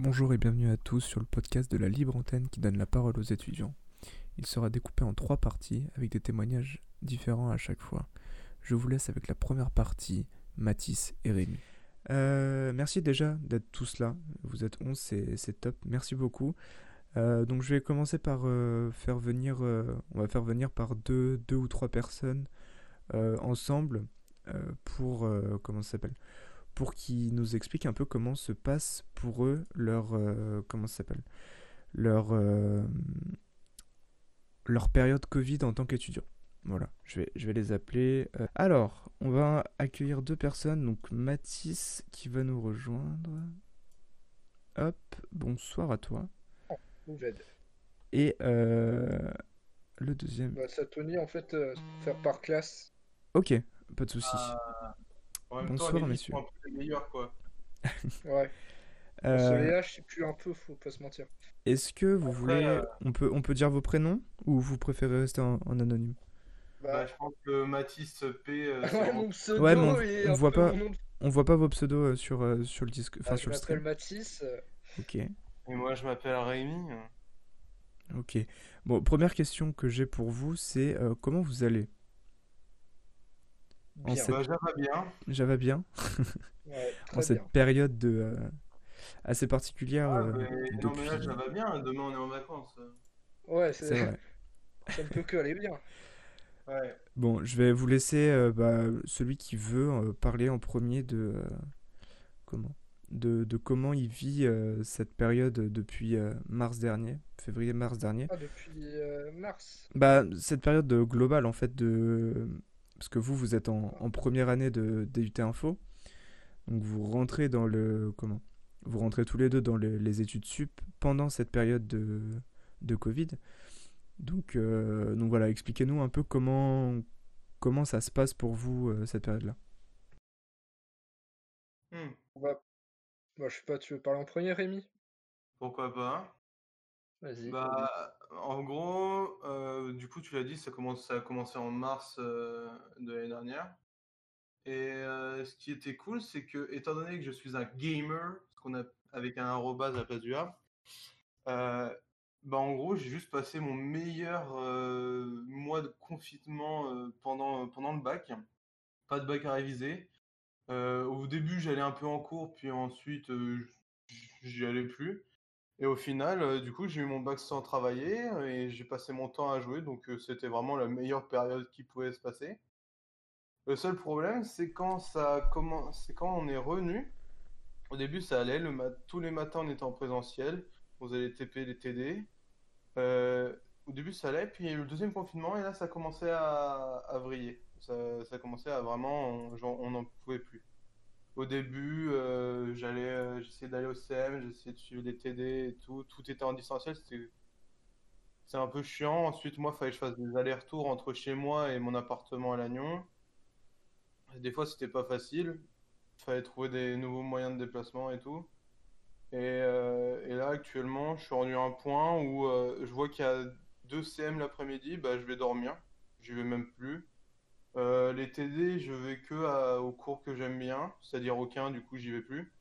Bonjour et bienvenue à tous sur le podcast de la Libre Antenne qui donne la parole aux étudiants. Il sera découpé en trois parties avec des témoignages différents à chaque fois. Je vous laisse avec la première partie, Mathis et Rémi. Euh, merci déjà d'être tous là. Vous êtes 11, c'est top. Merci beaucoup. Euh, donc je vais commencer par euh, faire venir, on va faire venir par deux, deux ou trois personnes ensemble pour, comment ça s'appelle? Pour qu'ils nous expliquent un peu comment se passe pour eux leur euh, comment ça s'appelle? Leur euh, leur période Covid en tant qu'étudiant. Voilà, je vais, je vais les appeler. Euh. Alors, on va accueillir deux personnes. Donc, Mathis qui va nous rejoindre. Hop, bonsoir à toi. Et le deuxième. Bah, ça, Tony, en fait, faire par classe. Ok, pas de souci. Bonsoir, messieurs. quoi. ouais. Euh... c'est plus un peu, faut pas se mentir. Est-ce que vous voulez. Euh, on, peut, on peut dire vos prénoms ou vous préférez rester en, anonyme? Bah, bah, je pense que Mathis P. Euh, ouais, mon pseudo ouais, on, voit pas, on voit pas vos pseudos euh, sur, sur le disque. Enfin, ah, sur je m'appelle Mathis. Ok. Et moi, je m'appelle Rémi. Ok. Bon, première question que j'ai pour vous, c'est comment vous allez? En cette... Bah, Java bien. Java bien. en cette période de, euh, assez particulière. Ah, euh, mais... Non, mais là, Java bien. Demain, on est en vacances. Ouais, c'est vrai. Ça ne peut que aller bien. Ouais. Bon, je vais vous laisser euh, bah, celui qui veut parler en premier de comment de, de, comment il vit cette période depuis mars dernier, février-mars dernier. Ah, depuis mars Bah, cette période globale en fait de parce que vous, vous êtes en, première année de DUT Info, donc vous rentrez dans le comment Vous rentrez tous les deux dans les études sup pendant cette période de, de Covid. Donc, euh, donc voilà, expliquez-nous un peu comment comment ça se passe pour vous euh, cette période-là. Hmm. Bah, je sais pas, tu veux parler en premier, Rémi? Pourquoi pas Bah, en gros, euh, du coup, tu l'as dit, ça, commence, a commencé en mars euh, de l'année dernière. Et euh, ce qui était cool, c'est que, étant donné que je suis un gamer, avec un arrobase à la bah, en gros, j'ai juste passé mon meilleur mois de confinement pendant, pendant le bac. Pas de bac à réviser. au début, j'allais un peu en cours, puis ensuite, j'y allais plus. Et au final, euh, du coup, j'ai eu mon bac sans travailler et j'ai passé mon temps à jouer, donc euh, c'était vraiment la meilleure période qui pouvait se passer. Le seul problème, c'est quand ça commence, c'est quand on est revenu. Au début, ça allait. Le Tous les matins, on était en présentiel. On faisait les TP, les TD. Euh, au début, ça allait. Puis il y a eu le deuxième confinement et là, ça commençait à, vriller. Ça, ça commençait à vraiment, on n'en pouvait plus. Au début, euh, j'allais, euh, j'essayais d'aller au CM, j'essayais de suivre les TD et tout. Tout était en distanciel, c'était c'est un peu chiant. Ensuite, moi, fallait que je fasse des allers-retours entre chez moi et mon appartement à Lannion. Des fois, c'était pas facile. Il fallait trouver des nouveaux moyens de déplacement et tout. Et, euh, là, actuellement, je suis rendu à un point où je vois qu'il y a deux CM l'après-midi, bah, je vais dormir. J'y vais même plus. Euh, les TD, je vais que aux cours que j'aime bien, c'est-à-dire aucun, du coup j'y vais plus.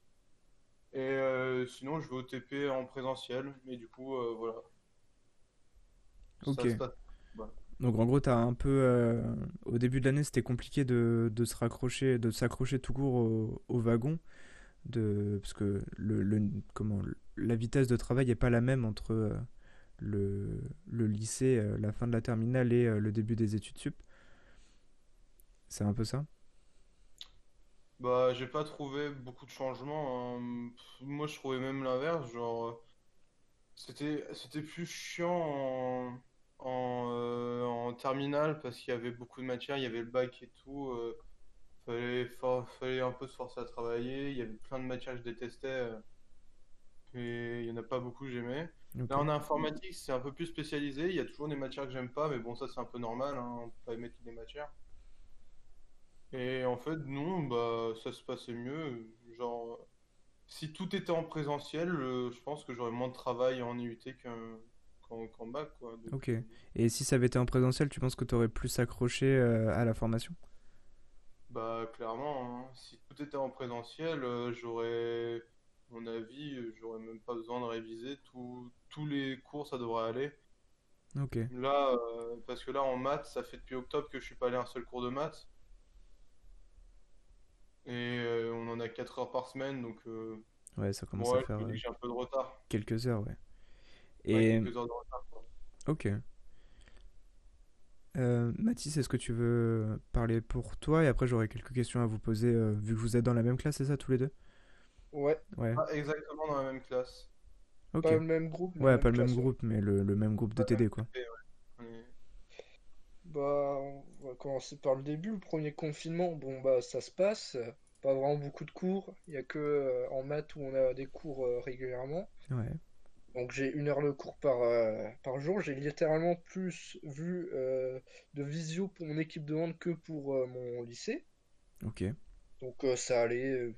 Et euh, sinon, je vais au TP en présentiel, mais du coup, euh, voilà. Ok. Donc en gros, as un peu, au début de l'année, c'était compliqué de, se raccrocher, de s'accrocher tout court au, wagon, de, parce que le, comment, la vitesse de travail n'est pas la même entre le, le lycée, la fin de la terminale et le début des études sup. C'est un peu ça? Bah, j'ai pas trouvé beaucoup de changements. Hein. Moi, je trouvais même l'inverse. Genre, euh, c'était c'était plus chiant en, en, euh, en terminale parce qu'il y avait beaucoup de matières, il y avait le bac et tout. euh, fallait, fallait un peu se forcer à travailler. Il y avait plein de matières que je détestais. Euh, et il y en a pas beaucoup que j'aimais. Là, en informatique, c'est un peu plus spécialisé. Il y a toujours des matières que j'aime pas, mais bon, ça, c'est un peu normal. Hein. On peut pas aimer toutes les matières. Et en fait, non, bah, ça se passait mieux. Genre, si tout était en présentiel, euh, je pense que j'aurais moins de travail en IUT qu'en bac, quoi. Ok. Et si ça avait été en présentiel, tu penses que tu aurais plus accroché euh, à la formation? Bah, clairement, hein. Si tout était en présentiel, euh, j'aurais mon avis, j'aurais même pas besoin de réviser. tous les cours, ça devrait aller. Ok. Là, parce que là, en maths, ça fait depuis octobre que je suis pas allé à un seul cours de maths. Et on en a 4 heures par semaine, donc. ouais, ça commence à faire. J'ai un peu de retard. Quelques heures, ouais. Et... quelques heures de retard, Ok. Euh, Mathis, est-ce que tu veux parler pour toi? Et après, j'aurais quelques questions à vous poser, euh, vu que vous êtes dans la même classe, c'est ça, tous les deux? Ouais. Ouais. Pas exactement dans la même classe. Pas le même groupe. Ouais, pas le même groupe, mais le, le même groupe de TD, quoi. TD, ouais. Bah, on va commencer par le début. Le premier confinement, bon, bah, ça se passe. Pas vraiment beaucoup de cours. Il y a que euh, en maths où on a des cours euh, régulièrement. Ouais. Donc j'ai une heure de cours par, euh, par jour. J'ai littéralement plus vu de visio pour mon équipe de hand que pour mon lycée. Ok. Donc ça allait.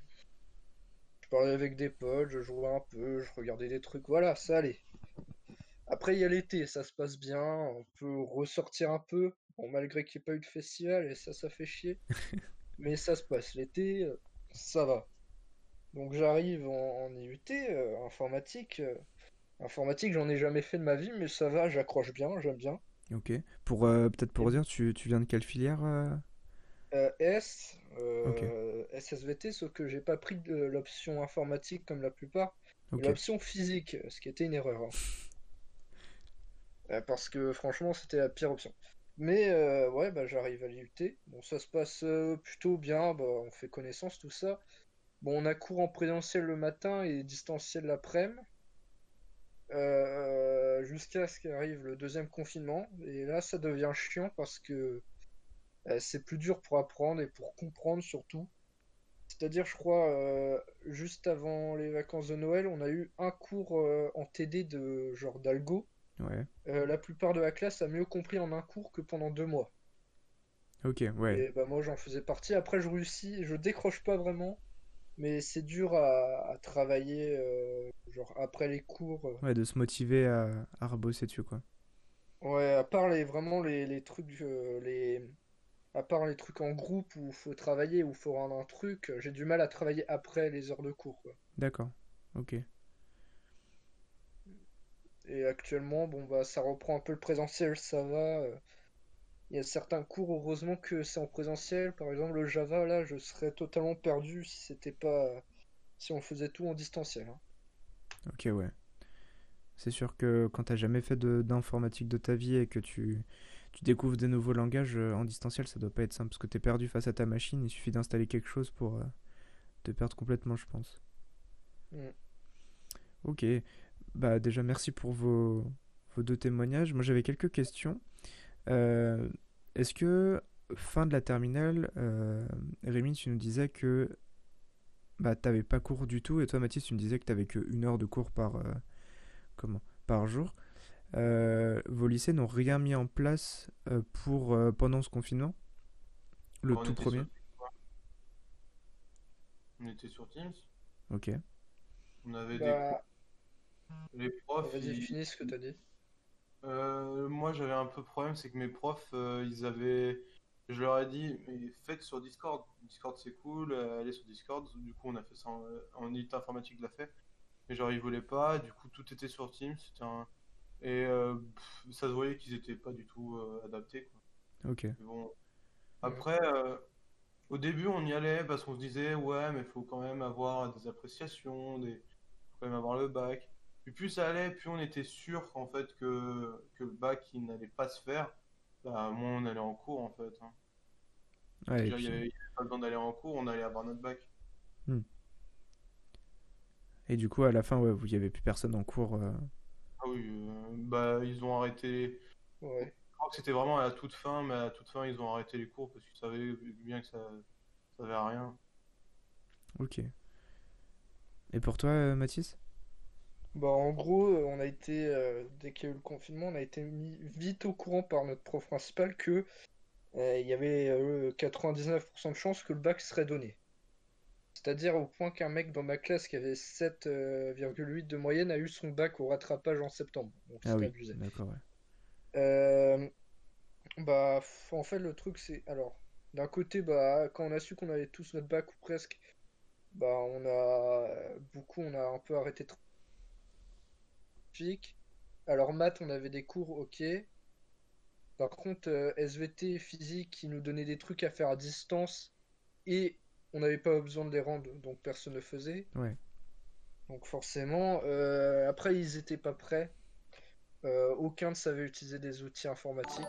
Je parlais avec des potes, je jouais un peu, je regardais des trucs. Voilà, ça allait. Après il y a l'été, ça se passe bien. On peut ressortir un peu. Bon, malgré qu'il n'y ait pas eu de festival, et ça, ça fait chier. Mais ça se passe. L'été, euh, ça va. Donc j'arrive en, en IUT, euh, informatique. euh, Informatique, j'en ai jamais fait de ma vie, mais ça va, j'accroche bien, j'aime bien. Ok. Pour euh, peut-être pour dire, tu, tu viens de quelle filière S, euh, SSVT, sauf que j'ai pas pris de l'option informatique comme la plupart, l'option physique, ce qui était une erreur. hein. Parce que franchement, c'était la pire option. Mais euh, ouais, bah, j'arrive à l'IUT. Bon, ça se passe euh, plutôt bien, bah, on fait connaissance, tout ça. Bon, on a cours en présentiel le matin et distanciel l'après-midi. Euh, jusqu'à ce qu'arrive le deuxième confinement. Et là, ça devient chiant parce que c'est plus dur pour apprendre et pour comprendre surtout. C'est-à-dire, je crois, juste avant les vacances de Noël, on a eu un cours en TD de genre d'algo. Ouais. Euh, la plupart de la classe a mieux compris en un cours que pendant deux mois. Ok, ouais. Et bah moi j'en faisais partie. Après je réussis, je décroche pas vraiment, mais c'est dur à, à travailler euh, genre après les cours. euh. Ouais, de se motiver à, à rebosser dessus, quoi. Ouais, à part les vraiment les, les trucs euh, les à part les trucs en groupe où faut travailler où faut rendre un truc, j'ai du mal à travailler après les heures de cours quoi. D'accord. Ok. Et actuellement, bon bah ça reprend un peu le présentiel, ça va. euh. Il y a certains cours, heureusement que c'est en présentiel. Par exemple, le Java, là, je serais totalement perdu si c'était pas si on faisait tout en distanciel. hein. Ok, ouais. C'est sûr que quand t'as jamais fait de- d'informatique de ta vie et que tu, tu découvres des nouveaux langages euh, en distanciel, ça doit pas être simple parce que t'es perdu face à ta machine. Il suffit d'installer quelque chose pour euh, te perdre complètement, je pense. Mm. Ok. Bah déjà merci pour vos, vos deux témoignages. Moi j'avais quelques questions. Euh, est-ce que fin de la terminale, euh, Rémi, tu nous disais que bah t'avais pas cours du tout et toi Mathis tu me disais que t'avais que une heure de cours par euh, comment par jour. Euh, vos lycées n'ont rien mis en place euh, pour euh, pendant ce confinement, le On tout premier. sur- On était sur Teams. Ok. On avait des Bah, les profs. vas-y, ils- finis ce que t'as dit. Euh, moi, j'avais un peu de problème, c'est que mes profs, euh, ils avaient. Je leur ai dit, mais faites sur Discord. Discord, c'est cool, euh, allez sur Discord. Du coup, on a fait ça en, en unité informatique, l'a fait. Mais genre, ils voulaient pas. Du coup, tout était sur Teams. C'était un... Et euh, pff, ça se voyait qu'ils étaient pas du tout euh, adaptés, quoi. Ok. Mais bon. Après, euh, au début, on y allait parce qu'on se disait, ouais, mais il faut quand même avoir des appréciations, des... faut quand même avoir le bac. Puis plus ça allait, plus on était sûr qu'en fait que, que le bac il n'allait pas se faire. Bah, moins on allait en cours en fait. hein. Ouais, il n'y avait, il pas besoin d'aller en cours, on allait avoir notre bac. et du coup à la fin ouais, vous y avait plus personne en cours. euh, Ah oui, euh, bah ils ont arrêté. Ouais. Je crois que c'était vraiment à la toute fin, mais à la toute fin ils ont arrêté les cours parce qu'ils savaient bien que ça, ça servait à rien. Ok. Et pour toi, euh, Mathis? Bah, en gros, euh, on a été, euh, dès qu'il y a eu le confinement, on a été mis vite au courant par notre prof principal que euh, il y avait euh, 99% de chances que le bac serait donné. C'est-à-dire au point qu'un mec dans ma classe qui avait 7,8 de moyenne a eu son bac au rattrapage en septembre. Donc Ah oui, abusé. d'accord, ouais. Euh, bah, f- en fait, le truc, c'est. Alors, d'un côté, bah, quand on a su qu'on avait tous notre bac ou presque, bah on a beaucoup, on a un peu arrêté de Alors maths, on avait des cours, ok. Par contre, euh, SVT et physique, qui nous donnaient des trucs à faire à distance et on n'avait pas besoin de les rendre, donc personne ne faisait. Ouais. Donc forcément, euh, après ils étaient pas prêts. Euh, aucun ne savait utiliser des outils informatiques.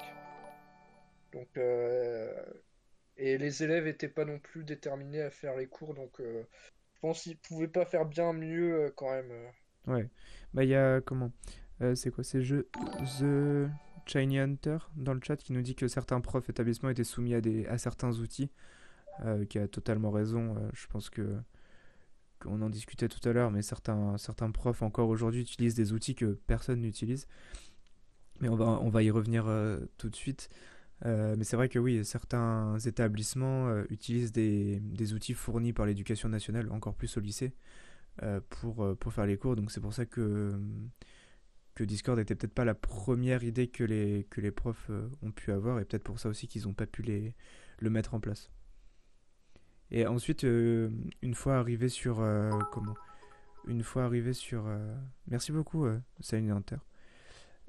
Donc euh, et les élèves étaient pas non plus déterminés à faire les cours, donc je pense qu'ils pouvaient pas faire bien mieux quand même. Ouais. Bah, il y a comment? Euh, c'est quoi? C'est je... The Shiny Hunter dans le chat qui nous dit que certains profs établissements étaient soumis à des... à certains outils, euh, qui a totalement raison. euh, je pense que qu'on en discutait tout à l'heure, mais certains, certains profs encore aujourd'hui utilisent des outils que personne n'utilise. Mais on va, on va y revenir tout de suite. Mais c'est vrai que oui, certains établissements utilisent des, des outils fournis par l'éducation nationale, encore plus au lycée, pour, euh, pour faire les cours. Donc c'est pour ça que, que Discord était peut-être pas la première idée que les, que les profs euh, ont pu avoir, et peut-être pour ça aussi qu'ils n'ont pas pu les, le mettre en place. Et ensuite, euh, une fois arrivé sur... euh, comment? Une fois arrivé sur... euh, Merci beaucoup, euh, Salut Hunter.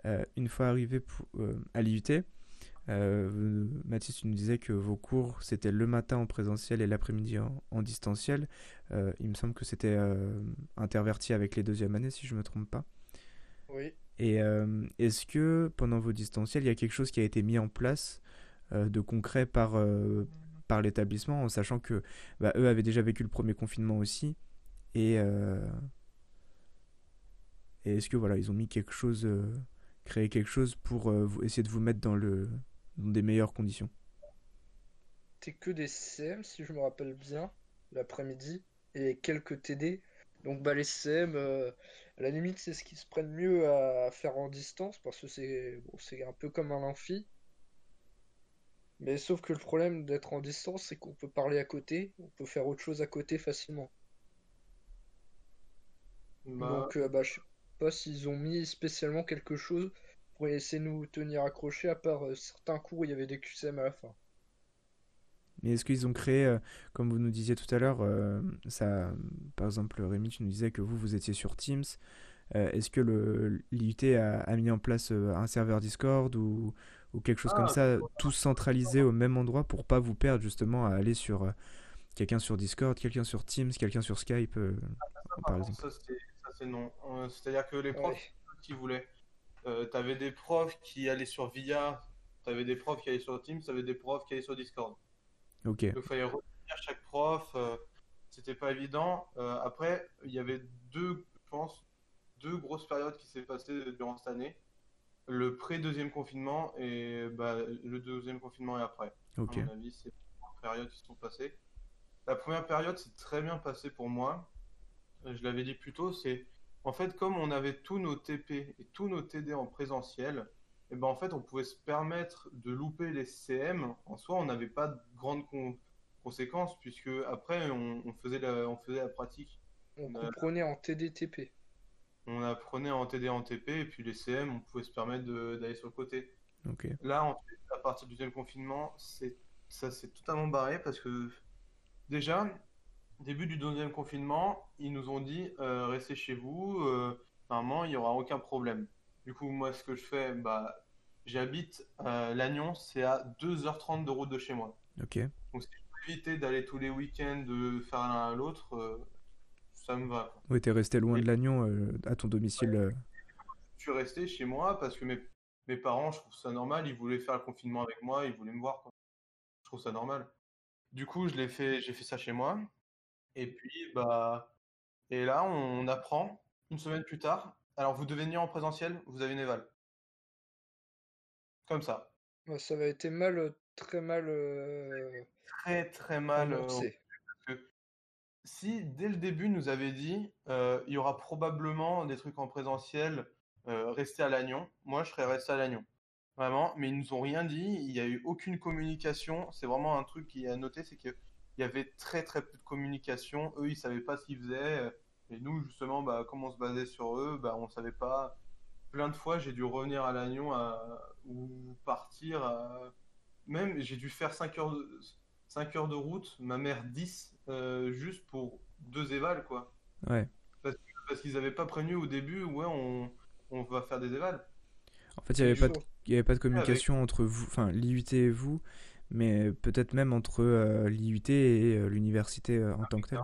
Euh, une fois arrivé euh, à l'IUT, euh, Mathis, tu nous disais que vos cours, c'était le matin en présentiel et l'après-midi en, en distanciel. Euh, il me semble que c'était euh, interverti avec les deuxièmes années, si je me trompe pas. Oui. Et est-ce que pendant vos distanciels, il y a quelque chose qui a été mis en place de concret par, par l'établissement, en sachant que bah, eux avaient déjà vécu le premier confinement aussi, et, et est-ce que voilà, ils ont mis quelque chose, créé quelque chose pour essayer de vous mettre dans le, dans des meilleures conditions? C'était que des CM si je me rappelle bien, l'après-midi, et quelques TD. Donc bah les CM, euh, à la limite c'est ce qui se prennent mieux à faire en distance parce que c'est bon, c'est un peu comme un amphi. Mais sauf que le problème d'être en distance, c'est qu'on peut parler à côté, on peut faire autre chose à côté facilement. Bah, Donc euh, bah je sais pas s'ils ont mis spécialement quelque chose pour essayer de nous tenir accrochés, à part euh, certains cours où il y avait des QCM à la fin. Mais est-ce qu'ils ont créé, euh, comme vous nous disiez tout à l'heure, euh, ça, par exemple, Rémi, tu nous disais que vous, vous étiez sur Teams. Euh, est-ce que le l'IUT a, a mis en place un serveur Discord ou, ou quelque chose comme Ah, ça, tout centralisé au même endroit pour pas vous perdre justement à aller sur euh, quelqu'un sur Discord, quelqu'un sur Teams, quelqu'un sur Skype, euh, par par exemple? ça c'est ça, c'est non. C'est-à-dire que les profs, Ouais. qui voulaient. Euh, t'avais des profs qui allaient sur VIA, t'avais des profs qui allaient sur Teams, t'avais des profs qui allaient sur Discord. Ok, Donc il fallait retenir chaque prof, euh, c'était pas évident. Euh, après, il y avait deux, je pense, deux grosses périodes qui s'est passées durant cette année. Le pré-deuxième confinement et bah, le deuxième confinement et après. À ok, mon avis, c'est les trois périodes qui se sont passées. La première période s'est très bien passée pour moi. Euh, Je l'avais dit plus tôt, c'est en fait comme on avait tous nos TP et tous nos TD en présentiel, et ben en fait on pouvait se permettre de louper les CM. En soi, on n'avait pas de grandes con- conséquences puisque après on, on faisait la, on faisait la pratique. On Euh, comprenait en TDTP. On apprenait en TD en TP et puis les CM, on pouvait se permettre d'aller sur le côté. ok, Là, à partir du deuxième confinement, c'est ça s'est totalement barré parce que déjà, début du deuxième confinement, ils nous ont dit euh, restez chez vous, euh, normalement, il n'y aura aucun problème. Du coup, moi, ce que je fais, bah, j'habite à Lannion, c'est à 2h30 de route de chez moi. ok. Donc, si je peux éviter d'aller tous les week-ends, de faire l'un à l'autre, euh, ça me va. quoi. Oui, t'es resté loin Et de Lannion euh, à ton domicile. euh, je suis resté chez moi parce que mes, mes parents, je trouve ça normal, ils voulaient faire le confinement avec moi, ils voulaient me voir. quoi. Je trouve ça normal. Du coup, je l'ai fait, j'ai fait ça chez moi. Et puis, bah, et là, on apprend une semaine plus tard. Alors, vous devez venir en présentiel, vous avez une éval. Comme ça. Ça avait été mal, euh, très mal euh, Très, très mal. euh, parce que si dès le début nous avait dit euh, il y aura probablement des trucs en présentiel, restez à Lannion, moi je serais resté à Lannion. Vraiment, mais ils nous ont rien dit, il n'y a eu aucune communication. C'est vraiment un truc qui est à noter, c'est qu'il y avait très très peu de communication. Eux, ils savaient pas ce qu'ils faisaient. Et nous, justement, bah, comme on se basait sur eux, bah, on savait pas. Plein de fois, j'ai dû revenir à Lannion à- ou partir. à- Même, j'ai dû faire 5 heures de... 5 heures de route, ma mère 10, euh, juste pour deux évals, quoi. Ouais. Parce, qu'ils avaient pas prévenu au début, ouais, on, on va faire des évals. En fait, il n'y avait, pas de- il y avait pas de communication entre vous, enfin l'IUT et vous, mais peut-être même entre euh, l'IUT et euh, l'université euh, en tant que telle.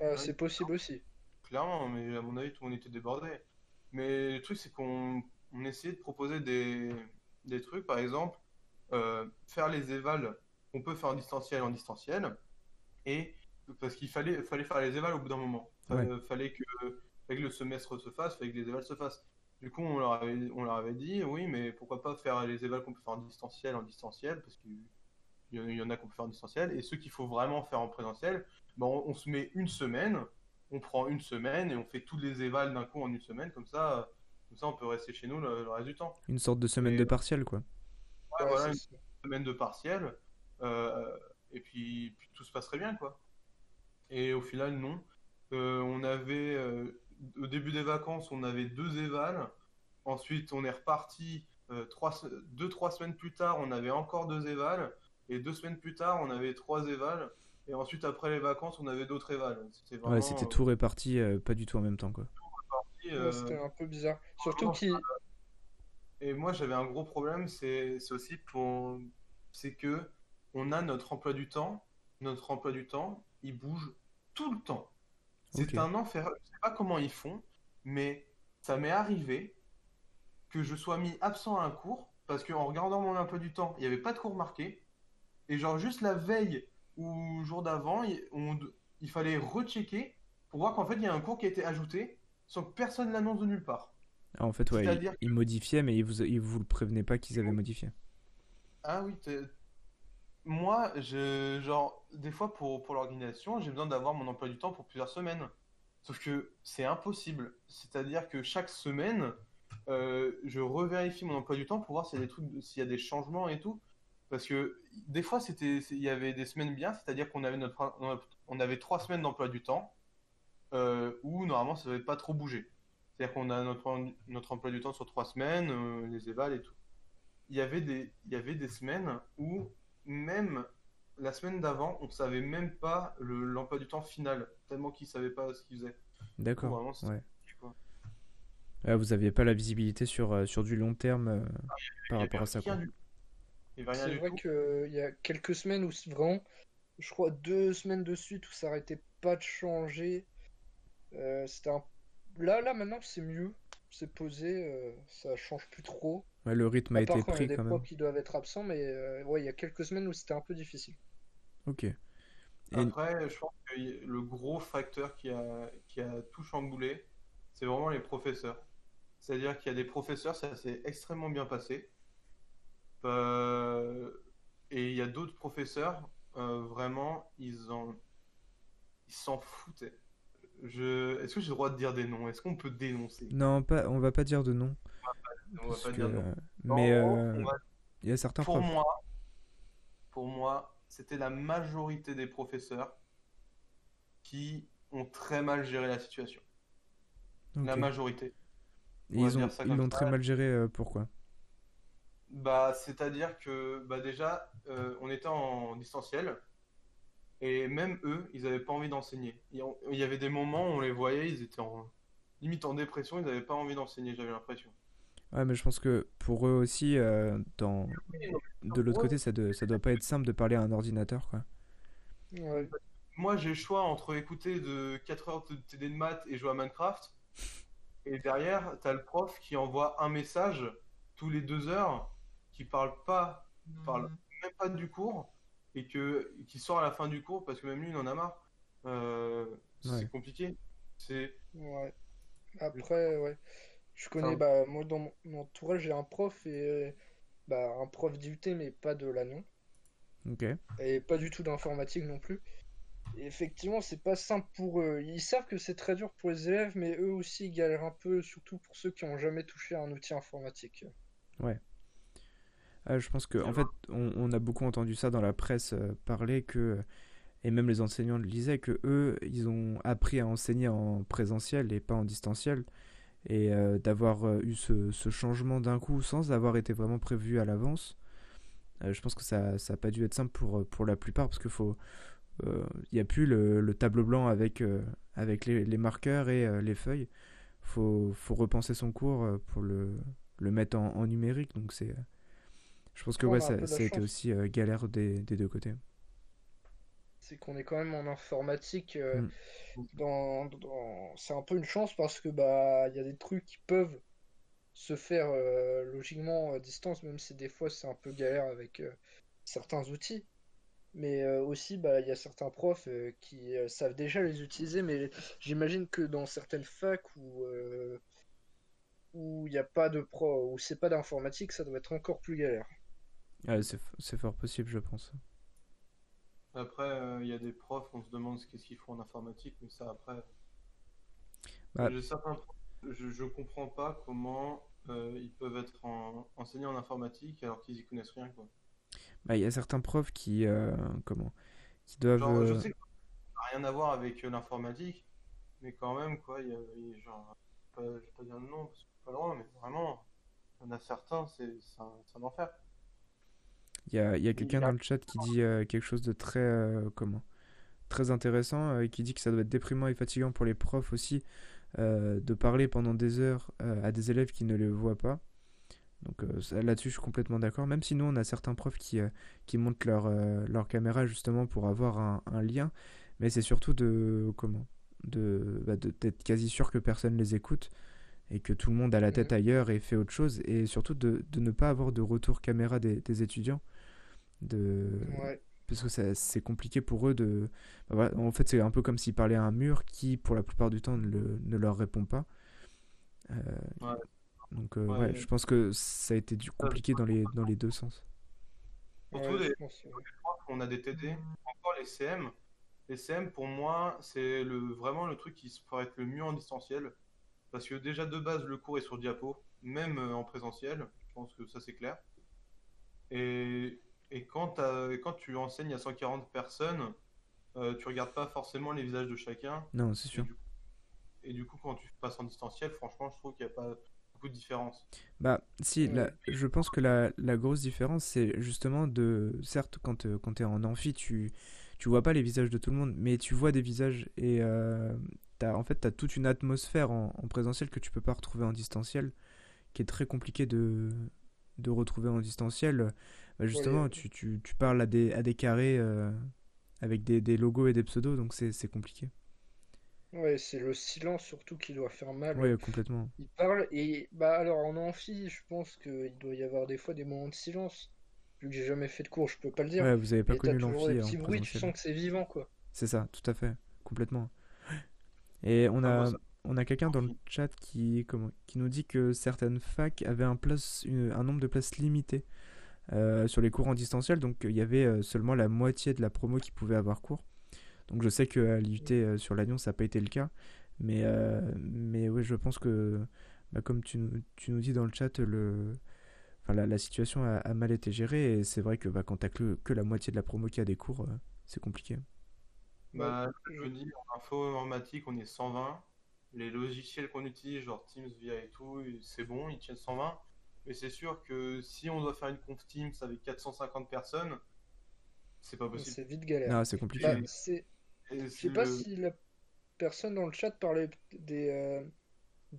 Ah, c'est possible aussi. Clairement, mais à mon avis, tout le monde était débordé. Mais le truc, c'est qu'on on essayait de proposer des, des trucs, par exemple, euh, faire les évals qu'on peut faire en distanciel en distanciel, et parce qu'il fallait, fallait faire les évals au bout d'un moment. Fallait, fallait que, fallait que le semestre se fasse, fallait que les évals se fassent. Du coup, on leur avait, on leur avait dit, oui, mais pourquoi pas faire les évals qu'on peut faire en distanciel en distanciel, parce en- il y en a qu'on peut faire en distanciel, et ceux qu'il faut vraiment faire en présentiel, ben, on, on se met une semaine, on prend une semaine et on fait tous les évals d'un coup en une semaine, comme ça, euh, comme ça on peut rester chez nous le, le reste du temps. Une sorte de semaine Et- de partiel, quoi. Ouais, Ouais, voilà, une semaine de partiel, euh, et puis, puis tout se passerait bien, quoi. Et au final, non. Euh, on avait, euh, au début des vacances, on avait deux évals. Ensuite, on est reparti euh, trois, se- deux, trois semaines plus tard, on avait encore deux évals. Et deux semaines plus tard, on avait trois évals. Et ensuite, après les vacances, on avait d'autres évals. C'était vraiment. Ouais, c'était tout réparti, euh, pas du tout en même temps, quoi. euh, Ouais, C'était un peu bizarre. Surtout qu'il Et moi, j'avais un gros problème, c'est aussi pour... C'est que on a notre emploi du temps. Notre emploi du temps, il bouge tout le temps. C'est un enfer. Je sais pas comment ils font, mais ça m'est arrivé que je sois mis absent à un cours parce qu'en regardant mon emploi du temps, il n'y avait pas de cours marqué. Et genre juste la veille ou le jour d'avant, il, on- il fallait rechecker pour voir qu'en fait il y a un cours qui a été ajouté sans que personne l'annonce de nulle part. Ah, en fait, ouais, ils, ils modifiaient, mais ils vous, ils vous le prévenaient pas qu'ils avaient modifié. Ah oui, moi, je, genre, des fois pour, pour l'organisation, j'ai besoin d'avoir mon emploi du temps pour plusieurs semaines. Sauf que c'est impossible. C'est-à-dire que chaque semaine, euh, je revérifie mon emploi du temps pour voir s'il y a des trucs, s'il y a des changements et tout. Parce que des fois, c'était, il y avait des semaines bien, c'est-à-dire qu'on avait notre, on avait trois semaines d'emploi du temps euh, où normalement ça ne devait pas trop bouger. C'est-à-dire qu'on a notre, notre emploi du temps sur trois semaines, euh, les évals et tout il y avait des, il y avait des semaines où même la semaine d'avant, on savait même pas le, l'emploi du temps final, tellement qu'ils savaient pas ce qu'ils faisaient. D'accord. Vraiment, Ouais. Ouais, vous aviez pas la visibilité sur, euh, sur du long terme euh, par y rapport à ça, quoi. du- Il rien c'est vrai qu'il y a quelques semaines où c'est vraiment, je crois deux semaines de suite où ça arrêtait pas de changer. Euh, c'était un... Là, là maintenant c'est mieux, c'est posé, euh, ça change plus trop. Ouais, le rythme a part été quand il y a pris des quand même. qui doivent être absents, mais euh, ouais, il y a quelques semaines où c'était un peu difficile. Ok. Et Après, je pense que le gros facteur qui a, qui a tout chamboulé, c'est vraiment les professeurs. C'est-à-dire qu'il y a des professeurs, ça s'est extrêmement bien passé. Euh, et il y a d'autres professeurs, euh, vraiment, ils en, ils s'en foutaient. Je, est-ce que j'ai le droit de dire des noms? Est-ce qu'on peut dénoncer? non, pas, on va pas dire de nom. On va pas que, dire mais gros, euh, va- il y a certains pour profs. moi, pour moi, c'était la majorité des professeurs qui ont très mal géré la situation. La majorité. On ils ont, ils l'ont très mal géré, euh, pourquoi? Bah, c'est-à-dire que bah déjà, euh, on était en distanciel et même eux, ils n'avaient pas envie d'enseigner. Il y avait des moments où on les voyait, ils étaient en, limite en dépression, ils n'avaient pas envie d'enseigner, j'avais l'impression. Ouais, mais je pense que pour eux aussi, euh, dans... de l'autre côté, ça, doit- ça doit pas être simple de parler à un ordinateur, quoi. Ouais. Moi, j'ai le choix entre écouter de 4 heures de TD de maths et jouer à Minecraft. Et derrière, tu as le prof qui envoie un message tous les deux heures qui parle pas, parle même pas du cours et que, qui sort à la fin du cours parce que même lui, il en a marre. Euh, c'est Ouais. compliqué. C'est Ouais. Après, ouais. Je connais, Enfin- bah, moi dans mon mon entourage, j'ai un prof et bah, un prof d'IUT, mais pas de l'ANON. Ok. Et pas du tout d'informatique non plus. Et effectivement, c'est pas simple pour eux. Ils savent que c'est très dur pour les élèves, mais eux aussi ils galèrent un peu, surtout pour ceux qui ont jamais touché à un outil informatique. Ah, je pense que, C'est en fait, on, on a beaucoup entendu ça dans la presse euh, parler que, et même les enseignants le disaient, que eux, ils ont appris à enseigner en présentiel et pas en distanciel. Et euh, d'avoir euh, eu ce, ce changement d'un coup sans avoir été vraiment prévu à l'avance, euh, je pense que ça ça a pas dû être simple pour, euh, pour la plupart parce qu'il faut, il n'y a plus le, le, tableau blanc avec, avec les, les, marqueurs et les feuilles. Faut, faut repenser son cours pour le, le mettre en, en numérique. Donc c'est, je pense que ouais, ça, ça a été aussi galère des, des deux côtés c'est qu'on est quand même en informatique. Mm. dans, dans... C'est un peu une chance parce que bah il y a des trucs qui peuvent se faire logiquement à distance, même si des fois c'est un peu galère avec certains outils. Mais aussi, bah, il y a certains profs qui savent déjà les utiliser, mais j'imagine que dans certaines facs où où il n'y a pas de pro, où c'est pas d'informatique, ça doit être encore plus galère. C'est fort possible, je pense. Après, il y a des profs, on se demande ce qu'est-ce qu'ils font en informatique, mais ça après. Bah certains je, je comprends pas comment ils peuvent être en... enseignés en informatique alors qu'ils y connaissent rien. Quoi. Bah, il y a certains profs qui, euh, comment, qui doivent. Genre, je euh, sais que ça n'a rien à voir avec euh, l'informatique, mais quand même, quoi, il y a, genre, pas, je vais pas dire le nom parce que c'est pas loin, mais vraiment, il y en a certains, c'est un, enfer. Il y a, quelqu'un dans le chat qui dit quelque chose de très, comment, très intéressant, et qui dit que ça doit être déprimant et fatigant pour les profs aussi de parler pendant des heures à des élèves qui ne les voient pas. Donc euh, là-dessus, je suis complètement d'accord. Même si nous, on a certains profs qui, euh, montent leur, euh, caméra justement pour avoir un, lien, mais c'est surtout de comment? De bah, d'être quasi sûr que personne les écoute et que tout le monde a la tête mhm. ailleurs et fait autre chose, et surtout de, de ne pas avoir de retour caméra des, des étudiants. De... Parce que c'est compliqué pour eux de... Bah, en fait, c'est un peu comme s'ils parlaient à un mur qui, pour la plupart du temps, ne, le, ne leur répond pas. ouais. Donc euh, ouais, je pense que ça a été du compliqué dans les, dans les deux sens. Surtout les, on a des TD, encore les CM. Les CM, pour moi, c'est le, vraiment le truc qui pourrait être le mieux en distanciel. Parce que déjà de base, le cours est sur diapo, même euh, en présentiel. Je pense que ça, c'est clair. Et, et quand, quand, tu enseignes à 140 personnes, euh, tu regardes pas forcément les visages de chacun. Non, c'est sûr. Et du, coup, quand tu passes en distanciel, franchement, je trouve qu'il n'y a pas de différence. Bah, si, je pense que la, la grosse différence, c'est justement de. Certes, quand, euh, quand tu es en amphi, tu, tu vois pas les visages de tout le monde, mais tu vois des visages et euh, en fait, tu as toute une atmosphère en, en, présentiel que tu peux pas retrouver en distanciel, qui est très compliqué de, de retrouver en distanciel. Bah, justement, tu, tu, tu, parles à des, à des carrés euh, avec des, des, logos et des pseudos, donc c'est compliqué. Ouais, c'est le silence surtout qui doit faire mal. Ouais, complètement. Il parle et bah alors en amphi, je pense qu'il doit y avoir des fois des moments de silence. Vu que j'ai jamais fait de cours, je peux pas le dire. Ouais, vous avez pas connu l'amphi. Des petits bruits, tu sens que c'est vivant quoi. C'est ça, tout à fait, complètement. Et on a on a quelqu'un dans le chat qui comment qui nous dit que certaines facs avaient un place un nombre de places limité euh, sur les cours en distanciel, donc il y avait euh, seulement la moitié de la promo qui pouvait avoir cours. Donc je sais qu'à l'IUT euh, sur l'Agnon, ça n'a pas été le cas. Mais, euh, mais oui, je pense que, bah, comme tu, tu, nous dis dans le chat, le, enfin, la, la situation a, mal été gérée. Et c'est vrai que bah, quand tu que, que la moitié de la promo qui a des cours, euh, c'est compliqué. Bah, je dis, en informatique, on est 120. Les logiciels qu'on utilise, genre Teams, VIA et tout, c'est bon, ils tiennent 120. Mais c'est sûr que si on doit faire une conf Teams avec 450 personnes, c'est pas possible. C'est vite galère. c'est compliqué. Bah, je sais pas si la personne dans le chat parlait des, euh,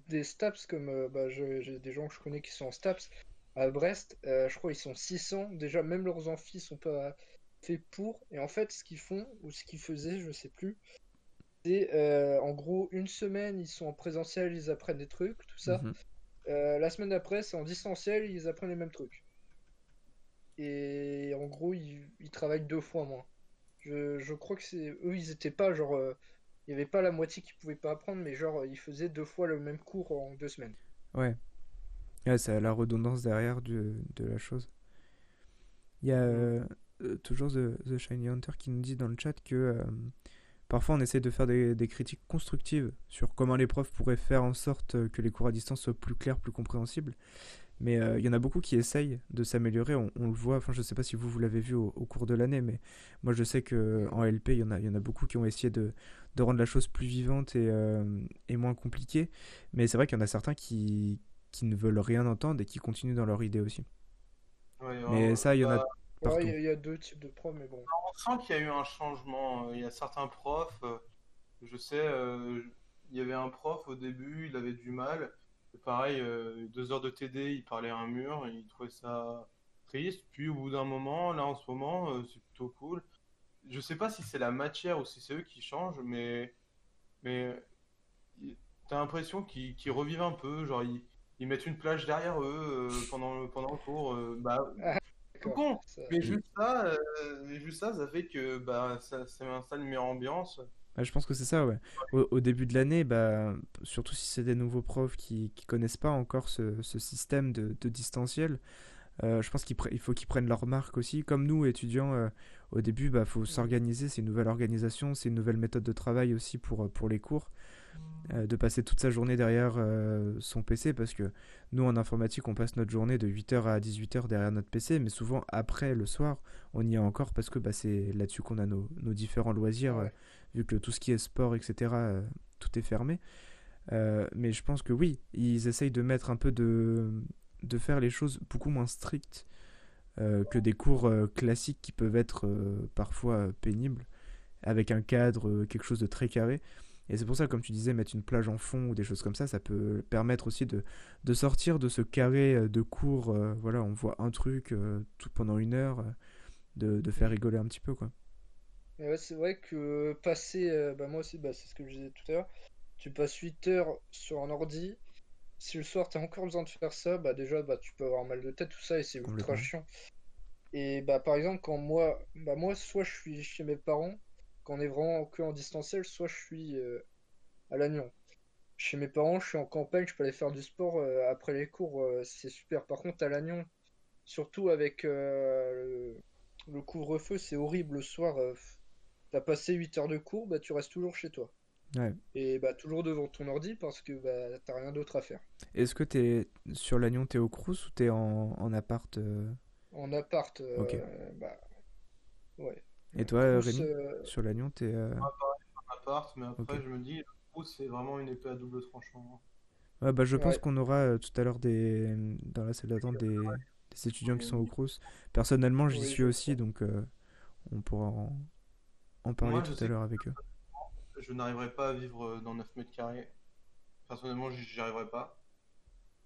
des STAPS, comme euh, bah, j'ai des gens que je connais qui sont en STAPS. À Brest, euh, je crois ils sont 600. Déjà, même leurs amphis sont pas faits pour. Et en fait, ce qu'ils font, ou ce qu'ils faisaient, je sais plus, c'est en gros une semaine, ils sont en présentiel, ils apprennent des trucs, tout ça. Mhm. la semaine d'après, c'est en distanciel, ils apprennent les mêmes trucs. Et en gros, ils, ils travaillent deux fois moins. Je, crois que c'est eux, ils étaient pas genre. Euh, il y avait pas la moitié qui pouvaient pas apprendre, mais genre ils faisaient deux fois le même cours en deux semaines. Ouais. Ouais, c'est la redondance derrière de, de la chose. Il y a euh, euh, toujours The, Shiny Hunter qui nous dit dans le chat que parfois on essaie de faire des, des, critiques constructives sur comment les profs pourraient faire en sorte que les cours à distance soient plus clairs, plus compréhensibles. Mais euh, il y en a beaucoup qui essayent de s'améliorer. On, le voit, enfin, je ne sais pas si vous, vous l'avez vu au, cours de l'année, mais moi je sais qu'en LP, il y, en a, il y en a beaucoup qui ont essayé de, de rendre la chose plus vivante et, euh, et moins compliquée. Mais c'est vrai qu'il y en a certains qui, qui ne veulent rien entendre et qui continuent dans leur idée aussi. mais ça, il y en a. partout. Ouais, il y a- il y, a deux types de profs, mais bon. On sent qu'il y a eu un changement. Il y a certains profs, euh, je sais, euh, il y avait un prof au début, il avait du mal. Et pareil, euh, deux heures de TD, il parlait à un mur, il trouvait ça triste. Puis au bout d'un moment, là en ce moment, euh, c'est plutôt cool. Je sais pas si c'est la matière ou si c'est eux qui changent, mais, mais t'as l'impression qu'ils revivent un peu. Genre, ils, ils mettent une plage derrière eux pendant, pendant le cours. bah. Con. Ça- Mais juste ça, euh, mais juste ça, ça fait que bah, ça, ça installe une meilleure ambiance. Je pense que c'est ça, ouais. Au, au début de l'année, bah, surtout si c'est des nouveaux profs qui qui connaissent pas encore ce, ce système de, de distanciel, euh, je pense qu'il il faut qu'ils prennent leur marque aussi. Comme nous, étudiants, euh, au début, bah, faut s'organiser, c'est une nouvelle organisation, c'est une nouvelle méthode de travail aussi pour, pour les cours. Euh, de passer toute sa journée derrière euh, son PC, parce que nous, en informatique, on passe notre journée de 8h à 18h derrière notre PC, mais souvent, après, le soir, on y est encore parce que bah, c'est là-dessus qu'on a nos, nos différents loisirs. euh, Ouais. vu que tout ce qui est sport, etc., tout est fermé. Euh, mais je pense que oui, ils essayent de mettre un peu de, de faire les choses beaucoup moins strictes euh, que des cours classiques qui peuvent être euh, parfois pénibles, avec un cadre, quelque chose de très carré. Et c'est pour ça, comme tu disais, mettre une plage en fond ou des choses comme ça, ça peut permettre aussi de, de sortir de ce carré euh, de cours. euh, voilà, on voit un truc euh, tout pendant une heure, de, de faire rigoler un petit peu, quoi. Mais ouais, c'est vrai que passer, bah moi aussi, bah, c'est ce que je disais tout à l'heure, tu passes 8 heures sur un ordi, si le soir tu as encore besoin de faire ça, bah déjà bah, tu peux avoir mal de tête, tout ça, et c'est ultra chiant. Et bah par exemple, quand moi, bah moi, soit je suis chez mes parents, quand on est vraiment que en distanciel, soit je suis euh, à Lannion. Chez mes parents, je suis en campagne, je peux aller faire du sport euh, après les cours, euh, c'est super. Par contre, à Lannion, surtout avec le, le couvre-feu, c'est horrible le soir. T'as passé 8 heures de cours, bah tu restes toujours chez toi. Ouais. Et bah toujours devant ton ordi parce que bah t'as rien d'autre à faire. Est-ce que t'es sur Lannion, t'es au Crous ou t'es en, en appart En appart, euh, Ok. bah ouais. Et toi, Rémi, euh, sur Lannion, t'es... euh, appart, mais après je me dis, c'est vraiment une épée à double tranchant. Ouais, bah, je pense Ouais. qu'on aura euh, tout à l'heure des... dans la salle d'attente des... des étudiants qui sont au Crous. Personnellement, j'y Oui, suis aussi, donc euh, on pourra en, en parler Moi, tout à l'heure avec eux. Je n'arriverai pas à vivre dans 9 mètres carrés. Personnellement, j'y arriverai pas.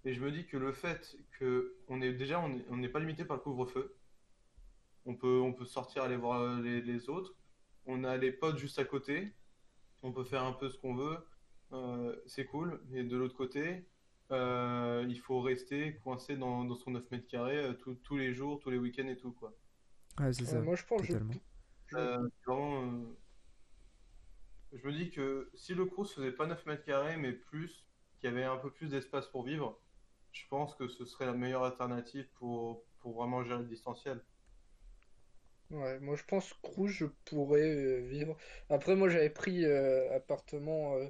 Et je me dis que le fait que on est déjà on est- on n'est pas limité par le couvre-feu. On peut on peut sortir aller voir euh, les, les autres. On a les potes juste à côté. On peut faire un peu ce qu'on veut. Euh, c'est cool. Mais de l'autre côté, euh, il faut rester coincé dans, dans son 9 mètres carrés tous tous les jours, tous les week-ends et tout quoi. Ouais, c'est ouais, ça, moi je pense que je- totalement. je- Euh, c'est vraiment, euh, Je me dis que si le Crous faisait pas 9 mètres carrés, mais plus, qu'il y avait un peu plus d'espace pour vivre, je pense que ce serait la meilleure alternative pour, pour vraiment gérer le distanciel. Ouais, moi je pense que Crous, je pourrais euh, vivre. Après, moi j'avais pris euh, appartement euh,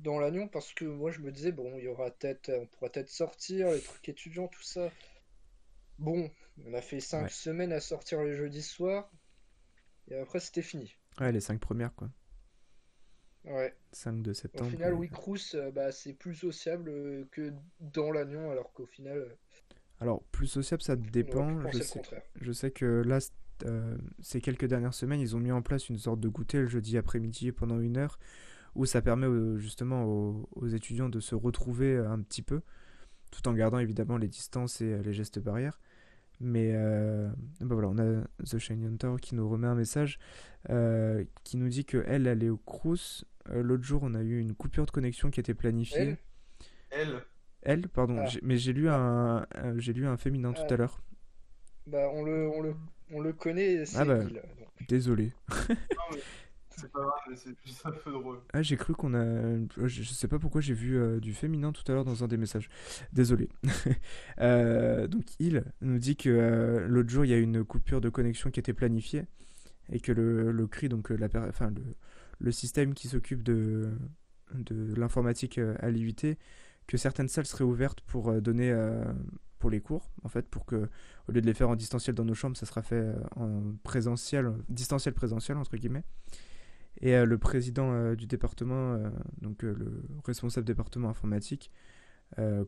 dans Lannion parce que moi je me disais, bon, il y aura peut-être, on pourra peut-être sortir, les trucs étudiants, tout ça. Bon, on a fait cinq Ouais. semaines à sortir les jeudis soirs et après c'était fini. Ouais, les cinq premières, quoi. Ouais. 5 de Au septembre. final, et- oui, euh, bah, c'est plus sociable euh, que dans Lannion, alors qu'au final, Alors, plus sociable, ça on aurait pu dépend. penser Je le sais, contraire. je sais que là, c- euh, ces quelques dernières semaines, ils ont mis en place une sorte de goûter le jeudi après-midi pendant une heure, où ça permet au- justement aux, aux étudiants de se retrouver un petit peu, tout en gardant évidemment les distances et euh, les gestes barrières. Mais euh, bah voilà, on a The Shiny Hunter qui nous remet un message euh, qui nous dit que elle, elle est au Crous. Euh, L'autre jour, on a eu une coupure de connexion qui était planifiée. Elle, Elle, Elle, pardon, Ah. mais j'ai lu un, un- j'ai lu un féminin tout Ah. à l'heure. bah, on le, on le, on le connaît, c'est bah. il, donc. Désolé. c'est pas grave, mais c'est juste un peu drôle. Ah, j'ai cru qu'on a. euh, Je sais pas pourquoi j'ai vu euh, du féminin tout à l'heure dans un des messages. Désolé. Euh, donc, il nous dit que euh, l'autre jour, il y a une coupure de connexion qui était planifiée et que le, le CRI, donc la, enfin, le, le système qui s'occupe de, de l'informatique à l'IUT, que certaines salles seraient ouvertes pour donner. Pour les cours, en fait, pour que, au lieu de les faire en distanciel dans nos chambres, ça sera fait euh, en présentiel, distanciel présentiel, entre guillemets. Et euh, le président euh, du département, donc le responsable département informatique,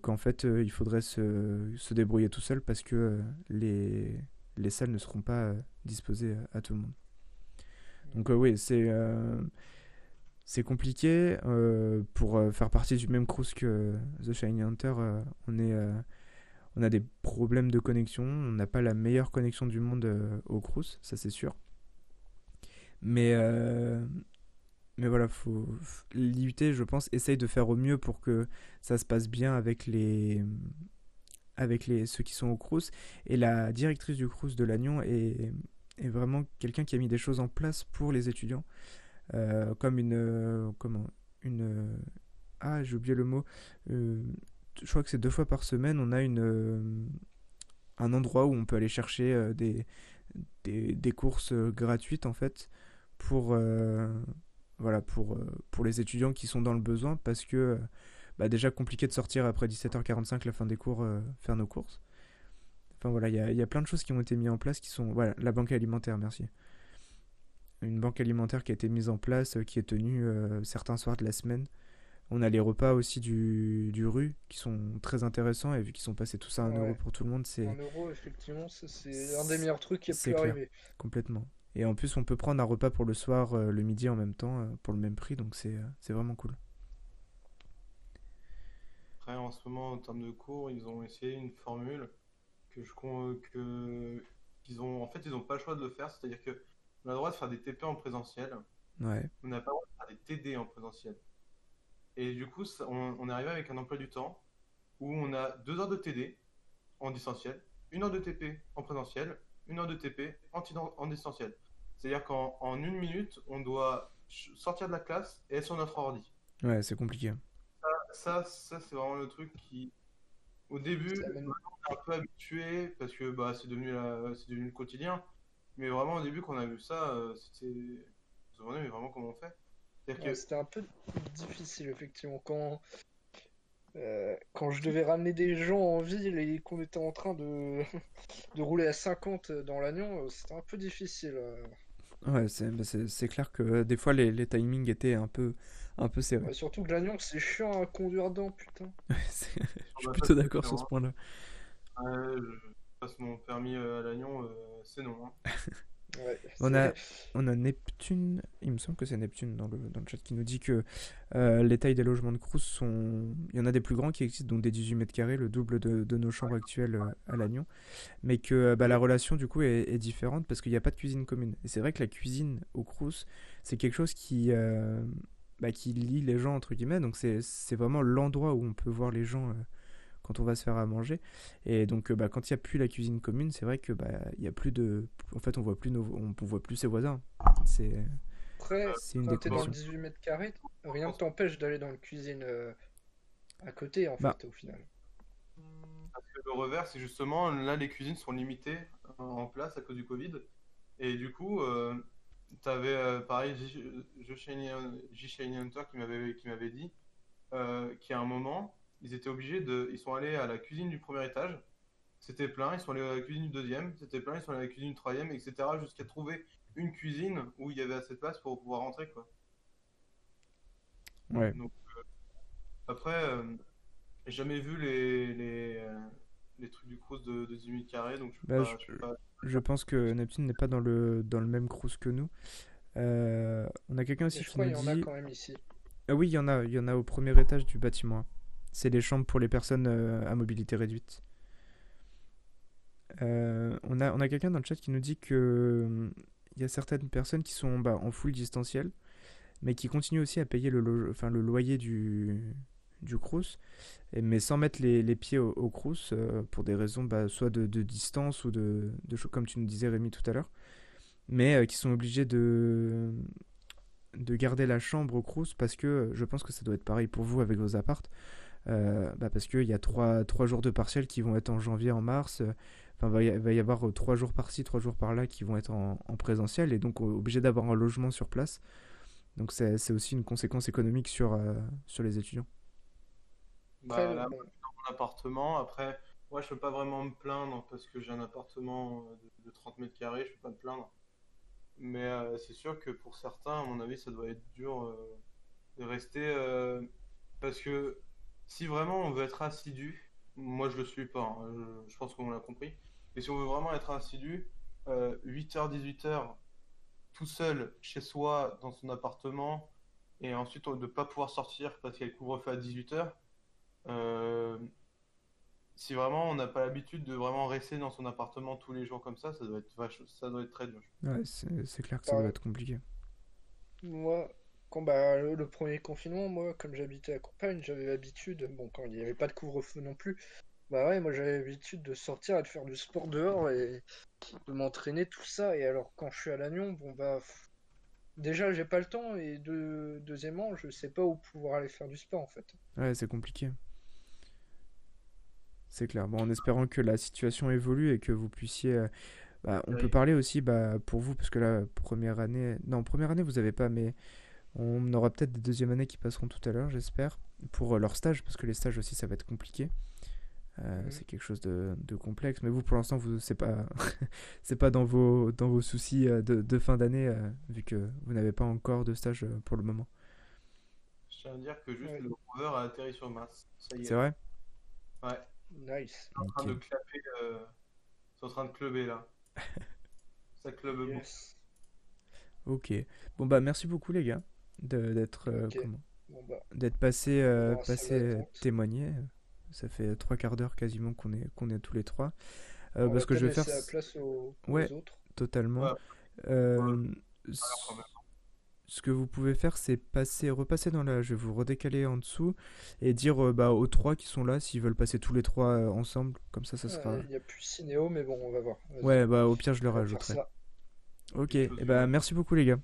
qu'en fait il faudrait se, se débrouiller tout seul parce que les, les salles ne seront pas disposées à tout le monde. Donc oui, c'est c'est compliqué. pour faire partie du même cruise que The Shiny Hunter, on est on a des problèmes de connexion, on n'a pas la meilleure connexion du monde au cruise, ça c'est sûr. Mais, mais voilà, faut, l'IUT, je pense, essaye de faire au mieux pour que ça se passe bien avec les avec les, ceux qui sont au Crous. Et la directrice du Crous de Lannion est, vraiment quelqu'un qui a mis des choses en place pour les étudiants. Euh, comme une. Euh, comment Une. ah, j'ai oublié le mot. Euh, je crois que c'est deux fois par semaine, on a une, un endroit où on peut aller chercher des, des, courses gratuites en fait pour voilà, pour, euh, les étudiants qui sont dans le besoin parce que euh, bah déjà compliqué de sortir après 17h45 la fin des cours euh, faire nos courses. Enfin voilà, il y a, y a, plein de choses qui ont été mises en place qui sont... Voilà, la banque alimentaire, merci. Une banque alimentaire qui a été mise en place, qui est tenue certains soirs de la semaine. On a les repas aussi du, du rue qui sont très intéressants et vu qu'ils sont passés tous à 1 euro pour tout le monde, c'est... 1 euro, effectivement, c'est un des meilleurs trucs qui a pu arriver. Complètement. Et en plus, on peut prendre un repas pour le soir, euh, le midi en même temps, euh, pour le même prix, donc c'est euh, vraiment cool. Après, en ce moment, en termes de cours, ils ont essayé une formule que je que qu'ils ont en fait ils n'ont pas le choix de le faire, c'est-à-dire que on a le droit de faire des TP en présentiel, ouais. on n'a pas le droit de faire des TD en présentiel. Et du coup, on, on, est arrivé avec un emploi du temps où on a deux heures de TD en distanciel, une heure de TP en présentiel, une heure de TP en, en distanciel. C'est-à-dire qu'en une minute, on doit sortir de la classe et être sur notre ordi. Ouais, c'est compliqué. Ça, ça, c'est vraiment le truc qui, au début, on est un peu habitué parce que bah, c'est devenu, devenu le quotidien. Mais vraiment, au début, quand on a vu ça, euh, c'était. On se demandait, mais vraiment, comment on fait? C'était un peu difficile, effectivement. Quand, euh, quand je devais ramener des gens en ville et qu'on était en train de, de rouler à 50 dans l'agnon, euh, c'était un peu difficile. Ouais, bah, c'est clair que euh, des fois les, les, timings étaient un peu, un peu serrés. surtout que l'Agnon c'est chiant à conduire dedans, putain. je suis plutôt d'accord sur ce point-là. Ouais, je passe mon permis à l'Agnon, c'est non. Hein. on, a, on a Neptune, il me semble que c'est Neptune dans le, dans le chat qui nous dit que euh, les tailles des logements de Crous sont. Il y en a des plus grands qui existent, donc des 18 mètres carrés, le double de, de nos chambres actuelles euh, à Lannion. Mais que euh, bah, la relation du coup est, différente parce qu'il n'y a pas de cuisine commune. Et c'est vrai que la cuisine au Crous, c'est quelque chose qui. Bah, qui lie les gens entre guillemets donc c'est vraiment l'endroit où on peut voir les gens quand on va se faire à manger. Et donc, euh, bah, quand il n'y a plus la cuisine commune, c'est vrai que bah, il y a plus de. En fait, on voit plus nos... on voit plus ses voisins. C'est. Après, une quand t'es dans le 18 mètres carrés, rien ne t'empêche d'aller dans la cuisine euh, à côté, en bah. fait, au final. Parce que le revers, c'est justement là, les cuisines sont limitées en place à cause du Covid. Et du coup, euh, tu avais pareil, J. Hunter qui m'avait dit qu'à un moment, ils étaient obligés de. Ils sont allés à la cuisine du premier étage, c'était plein, ils sont allés à la cuisine du deuxième, c'était plein, ils sont allés à la cuisine du troisième, etc. jusqu'à trouver une cuisine où il y avait assez de place pour pouvoir rentrer, quoi. Ouais. Donc, euh, après, euh, j'ai jamais vu les, les, euh, les, trucs du cruise de, de 10 carrés, donc bah, je, pense que Neptune n'est pas dans le, dans le même cruise que nous. on a quelqu'un aussi qui nous dit. Il y en a quand même ici. Ah oui, il y en a, il y en a au premier étage du bâtiment c'est les chambres pour les personnes euh, à mobilité réduite. Euh, on a, on a quelqu'un dans le chat qui nous dit que il y a certaines personnes qui sont bah, en full distanciel, mais qui continuent aussi à payer le, loyer du, du Crous, mais sans mettre les, pieds au, au Crous, euh, pour des raisons bah, soit de, distance ou de, de, comme tu nous disais Rémi tout à l'heure, mais qui sont obligés de, de garder la chambre au Crous parce que je pense que ça doit être pareil pour vous avec vos appartes. Euh, bah parce qu'il y a trois, trois jours de partiels qui vont être en janvier, en mars. Enfin, il va y avoir euh, trois jours par-ci, trois jours par-là qui vont être en, présentiel et donc obligé d'avoir un logement sur place. Donc c'est aussi une conséquence économique sur, euh, sur les étudiants. Bah, là, dans mon appartement, après, moi je peux pas vraiment me plaindre parce que j'ai un appartement de, 30 mètres carrés, je peux pas me plaindre. Mais c'est sûr que pour certains, à mon avis, ça doit être dur de rester parce que si vraiment on veut être assidu, moi je le suis pas, hein, je, pense qu'on l'a compris, Et si on veut vraiment être assidu, 8h, 18h, tout seul chez soi, dans son appartement, et ensuite de ne pas pouvoir sortir parce qu'il y a le couvre-feu à 18h, si vraiment on n'a pas l'habitude de vraiment rester dans son appartement tous les jours comme ça, ça doit être, vache, ça doit être très dur. Ouais, c'est clair que ça doit être compliqué. Moi, quand bah, le, premier confinement, moi, comme j'habitais à campagne, j'avais l'habitude, bon, quand il n'y avait pas de couvre-feu non plus, bah ouais, moi j'avais l'habitude de sortir et de faire du sport dehors et de m'entraîner, tout ça. Et alors, quand je suis à Lannion, bon, bah, déjà, j'ai pas le temps et de... deuxièmement, je sais pas où pouvoir aller faire du sport en fait. Ouais, c'est compliqué. C'est clair. Bon, en espérant que la situation évolue et que vous puissiez. Euh, bah, on peut parler aussi bah, pour vous, parce que la première année. Non, première année, vous n'avez pas, mais on aura peut-être des deuxièmes années qui passeront tout à l'heure, j'espère, pour euh, leur stage, parce que les stages aussi, ça va être compliqué. Euh, mhm. C'est quelque chose de, complexe, mais vous, pour l'instant, vous c'est pas, c'est pas dans vos dans vos soucis de, fin d'année, vu que vous n'avez pas encore de stage pour le moment. Je tiens à dire que juste le rover a atterri sur Mars. C'est vrai? Ouais. Nice. en train de clapper. Euh... C'est en train de clubber là. Ça clube yes. Ok. Bon bah merci beaucoup les gars d'être euh, bon, bah. d'être passé euh, passé témoigner. Ça fait trois quarts d'heure quasiment qu'on est qu'on est tous les trois. Euh, parce que je vais faire. La place aux, ouais, autres. totalement. Ouais. Euh, ce que vous pouvez faire, c'est passer, repasser dans la. Je vais vous redécaler en dessous et dire euh, bah, aux trois qui sont là s'ils veulent passer tous les trois euh, ensemble. Comme ça, ça sera. Il n'y a plus Cinéo, mais bon, on va voir. Ouais, bah au pire, je le rajouterai. Ok, et bah merci beaucoup, les gars.